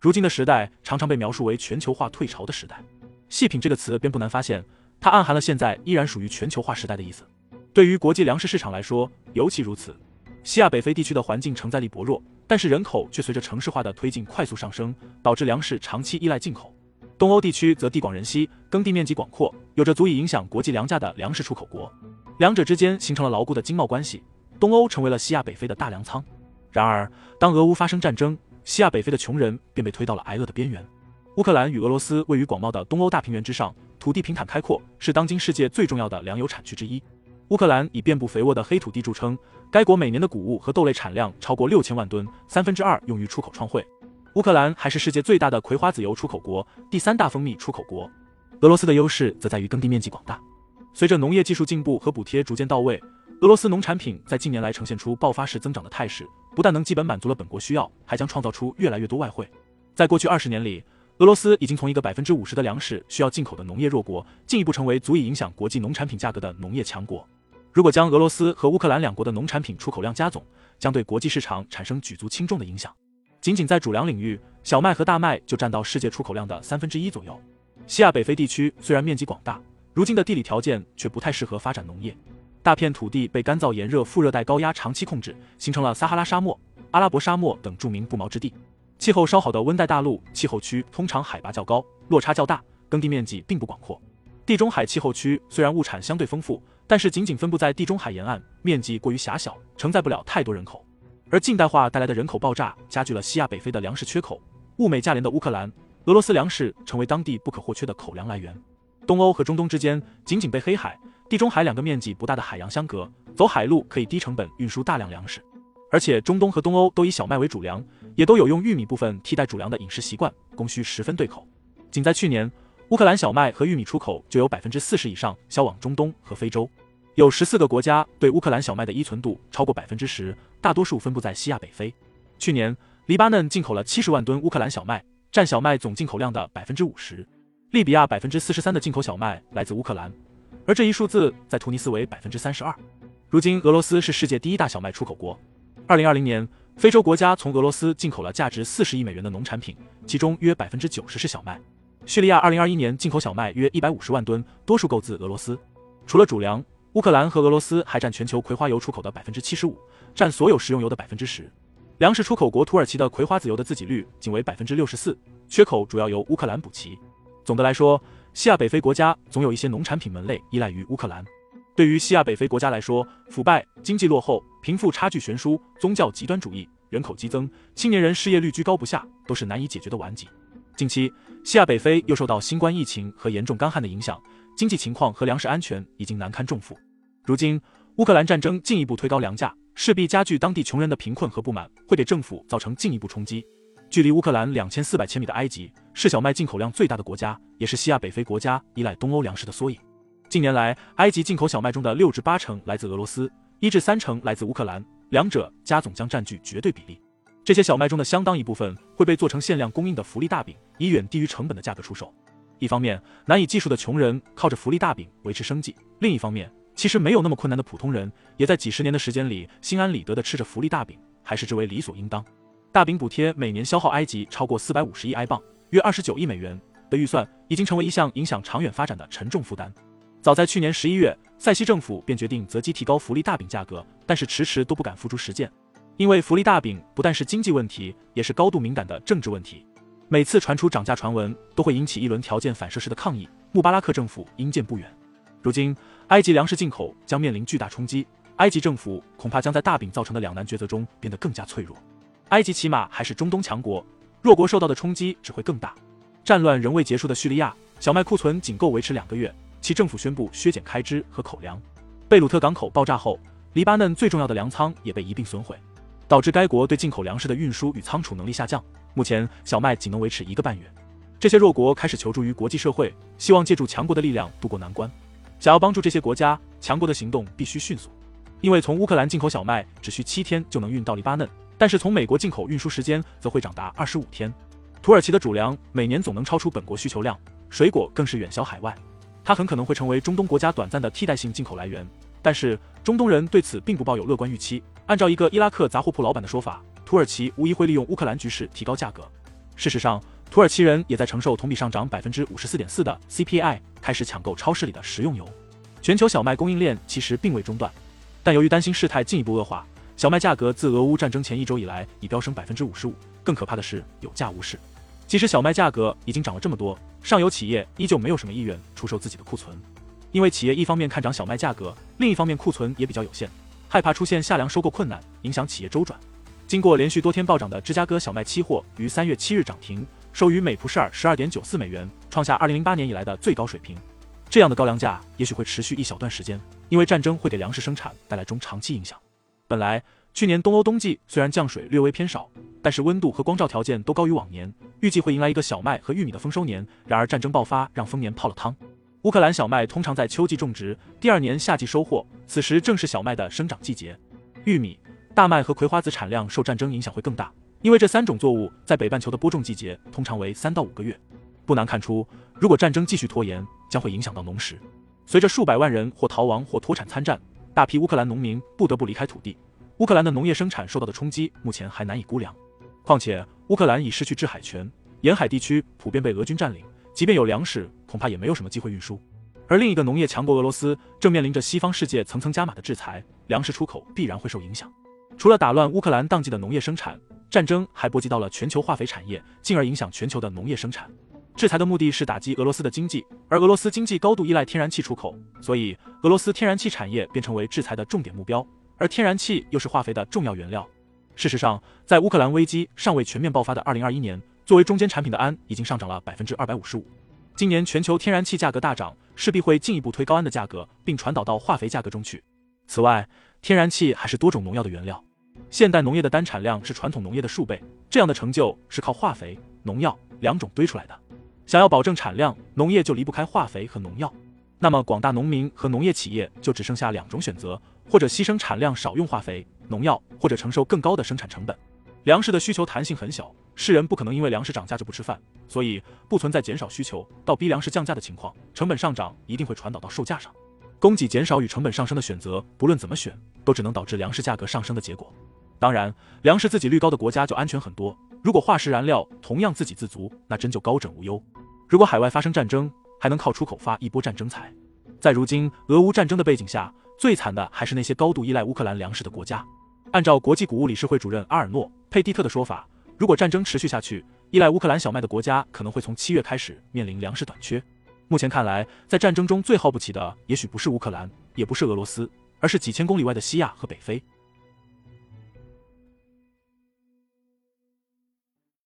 如今的时代常常被描述为全球化退潮的时代，细品这个词便不难发现，它暗含了现在依然属于全球化时代的意思。对于国际粮食市场来说，尤其如此。西亚北非地区的环境承载力薄弱，但是人口却随着城市化的推进快速上升，导致粮食长期依赖进口。东欧地区则地广人稀，耕地面积广阔，有着足以影响国际粮价的粮食出口国，两者之间形成了牢固的经贸关系。东欧成为了西亚北非的大粮仓。然而，当俄乌发生战争，西亚北非的穷人便被推到了挨饿的边缘。乌克兰与俄罗斯位于广袤的东欧大平原之上，土地平坦开阔，是当今世界最重要的粮油产区之一。乌克兰以遍布肥沃的黑土地著称，该国每年的谷物和豆类产量超过六千万吨，三分之二用于出口创汇。乌克兰还是世界最大的葵花籽油出口国，第三大蜂蜜出口国。俄罗斯的优势则在于耕地面积广大。随着农业技术进步和补贴逐渐到位，俄罗斯农产品在近年来呈现出爆发式增长的态势。不但能基本满足了本国需要，还将创造出越来越多外汇。在过去二十年里，俄罗斯已经从一个百分之五十的粮食需要进口的农业弱国，进一步成为足以影响国际农产品价格的农业强国。如果将俄罗斯和乌克兰两国的农产品出口量加总，将对国际市场产生举足轻重的影响。仅仅在主粮领域，小麦和大麦就占到世界出口量的三分之一左右。西亚北非地区虽然面积广大，如今的地理条件却不太适合发展农业。大片土地被干燥炎热副热带高压长期控制，形成了撒哈拉沙漠、阿拉伯沙漠等著名不毛之地。气候稍好的温带大陆气候区通常海拔较高，落差较大，耕地面积并不广阔。地中海气候区虽然物产相对丰富，但是仅仅分布在地中海沿岸，面积过于狭小，承载不了太多人口。而近代化带来的人口爆炸，加剧了西亚北非的粮食缺口。物美价廉的乌克兰、俄罗斯粮食成为当地不可或缺的口粮来源。东欧和中东之间仅仅被黑海。地中海两个面积不大的海洋相隔，走海路可以低成本运输大量粮食，而且中东和东欧都以小麦为主粮，也都有用玉米部分替代主粮的饮食习惯，供需十分对口。仅在去年，乌克兰小麦和玉米出口就有百分之四十以上销往中东和非洲，有十四个国家对乌克兰小麦的依存度超过百分之十，大多数分布在西亚北非。去年，黎巴嫩进口了七十万吨乌克兰小麦，占小麦总进口量的百分之五十。利比亚百分之四十三的进口小麦来自乌克兰。而这一数字在突尼斯为百分之三十二。如今，俄罗斯是世界第一大小麦出口国。二零二零年，非洲国家从俄罗斯进口了价值四十亿美元的农产品，其中约百分之九十是小麦。叙利亚二零二一年进口小麦约一百五十万吨，多数购自俄罗斯。除了主粮，乌克兰和俄罗斯还占全球葵花油出口的百分之七十五，占所有食用油的百分之十。粮食出口国土耳其的葵花籽油的自给率仅为百分之六十四，缺口主要由乌克兰补齐。总的来说，西亚北非国家总有一些农产品门类依赖于乌克兰。对于西亚北非国家来说，腐败、经济落后、贫富差距悬殊、宗教极端主义、人口激增、青年人失业率居高不下，都是难以解决的顽疾。近期，西亚北非又受到新冠疫情和严重干旱的影响，经济情况和粮食安全已经难堪重负。如今，乌克兰战争进一步推高粮价，势必加剧当地穷人的贫困和不满，会给政府造成进一步冲击。距离乌克兰两千四百千米的埃及是小麦进口量最大的国家，也是西亚北非国家依赖东欧粮食的缩影。近年来，埃及进口小麦中的六至八成来自俄罗斯，一至三成来自乌克兰，两者加总将占据绝对比例。这些小麦中的相当一部分会被做成限量供应的福利大饼，以远低于成本的价格出售。一方面，难以计数的穷人靠着福利大饼维持生计；另一方面，其实没有那么困难的普通人，也在几十年的时间里心安理得地吃着福利大饼，还视之为理所应当。大饼补贴每年消耗埃及超过四百五十亿埃镑，约二十九亿美元的预算，已经成为一项影响长远发展的沉重负担。早在去年十一月，塞西政府便决定择机提高福利大饼价格，但是迟迟都不敢付诸实践，因为福利大饼不但是经济问题，也是高度敏感的政治问题。每次传出涨价传闻，都会引起一轮条件反射式的抗议。穆巴拉克政府因见不远。如今，埃及粮食进口将面临巨大冲击，埃及政府恐怕将在大饼造成的两难抉择中变得更加脆弱。埃及起码还是中东强国，弱国受到的冲击只会更大。战乱仍未结束的叙利亚，小麦库存仅够维持两个月，其政府宣布削减开支和口粮。贝鲁特港口爆炸后，黎巴嫩最重要的粮仓也被一并损毁，导致该国对进口粮食的运输与仓储能力下降。目前，小麦仅能维持一个半月。这些弱国开始求助于国际社会，希望借助强国的力量渡过难关。想要帮助这些国家，强国的行动必须迅速，因为从乌克兰进口小麦只需七天就能运到黎巴嫩。但是从美国进口运输时间则会长达二十五天。土耳其的主粮每年总能超出本国需求量，水果更是远销海外。它很可能会成为中东国家短暂的替代性进口来源。但是中东人对此并不抱有乐观预期。按照一个伊拉克杂货铺老板的说法，土耳其无疑会利用乌克兰局势提高价格。事实上，土耳其人也在承受同比上涨百分之五十四点四的 CPI，开始抢购超市里的食用油。全球小麦供应链其实并未中断，但由于担心事态进一步恶化，小麦价格自俄乌战争前一周以来已飙升百分之五十五。更可怕的是，有价无市。即使小麦价格已经涨了这么多，上游企业依旧没有什么意愿出售自己的库存，因为企业一方面看涨小麦价格，另一方面库存也比较有限，害怕出现夏粮收购困难，影响企业周转。经过连续多天暴涨的芝加哥小麦期货于三月七日涨停，收于每普式尔十二点九四美元，创下二零零八年以来的最高水平。这样的高粮价也许会持续一小段时间，因为战争会给粮食生产带来中长期影响。本来去年东欧冬季虽然降水略微偏少。但是温度和光照条件都高于往年，预计会迎来一个小麦和玉米的丰收年。然而战争爆发让丰年泡了汤。乌克兰小麦通常在秋季种植，第二年夏季收获，此时正是小麦的生长季节。玉米、大麦和葵花籽产量受战争影响会更大，因为这三种作物在北半球的播种季节通常为三到五个月。不难看出，如果战争继续拖延，将会影响到农时。随着数百万人或逃亡或脱产参战，大批乌克兰农民不得不离开土地。乌克兰的农业生产受到的冲击目前还难以估量。况且，乌克兰已失去制海权，沿海地区普遍被俄军占领，即便有粮食，恐怕也没有什么机会运输。而另一个农业强国俄罗斯正面临着西方世界层层加码的制裁，粮食出口必然会受影响。除了打乱乌克兰当季的农业生产，战争还波及到了全球化肥产业，进而影响全球的农业生产。制裁的目的是打击俄罗斯的经济，而俄罗斯经济高度依赖天然气出口，所以俄罗斯天然气产业便成为制裁的重点目标。而天然气又是化肥的重要原料。事实上，在乌克兰危机尚未全面爆发的二零二一年，作为中间产品的氨已经上涨了百分之二百五十五。今年全球天然气价格大涨，势必会进一步推高氨的价格，并传导到化肥价格中去。此外，天然气还是多种农药的原料。现代农业的单产量是传统农业的数倍，这样的成就是靠化肥、农药两种堆出来的。想要保证产量，农业就离不开化肥和农药。那么，广大农民和农业企业就只剩下两种选择：或者牺牲产量，少用化肥。农药或者承受更高的生产成本，粮食的需求弹性很小，世人不可能因为粮食涨价就不吃饭，所以不存在减少需求到逼粮食降价的情况。成本上涨一定会传导到售价上，供给减少与成本上升的选择，不论怎么选，都只能导致粮食价格上升的结果。当然，粮食自给率高的国家就安全很多，如果化石燃料同样自给自足，那真就高枕无忧。如果海外发生战争，还能靠出口发一波战争财。在如今俄乌战争的背景下，最惨的还是那些高度依赖乌克兰粮食的国家。按照国际谷物理事会主任阿尔诺·佩蒂特的说法，如果战争持续下去，依赖乌克兰小麦的国家可能会从七月开始面临粮食短缺。目前看来，在战争中最耗不起的，也许不是乌克兰，也不是俄罗斯，而是几千公里外的西亚和北非。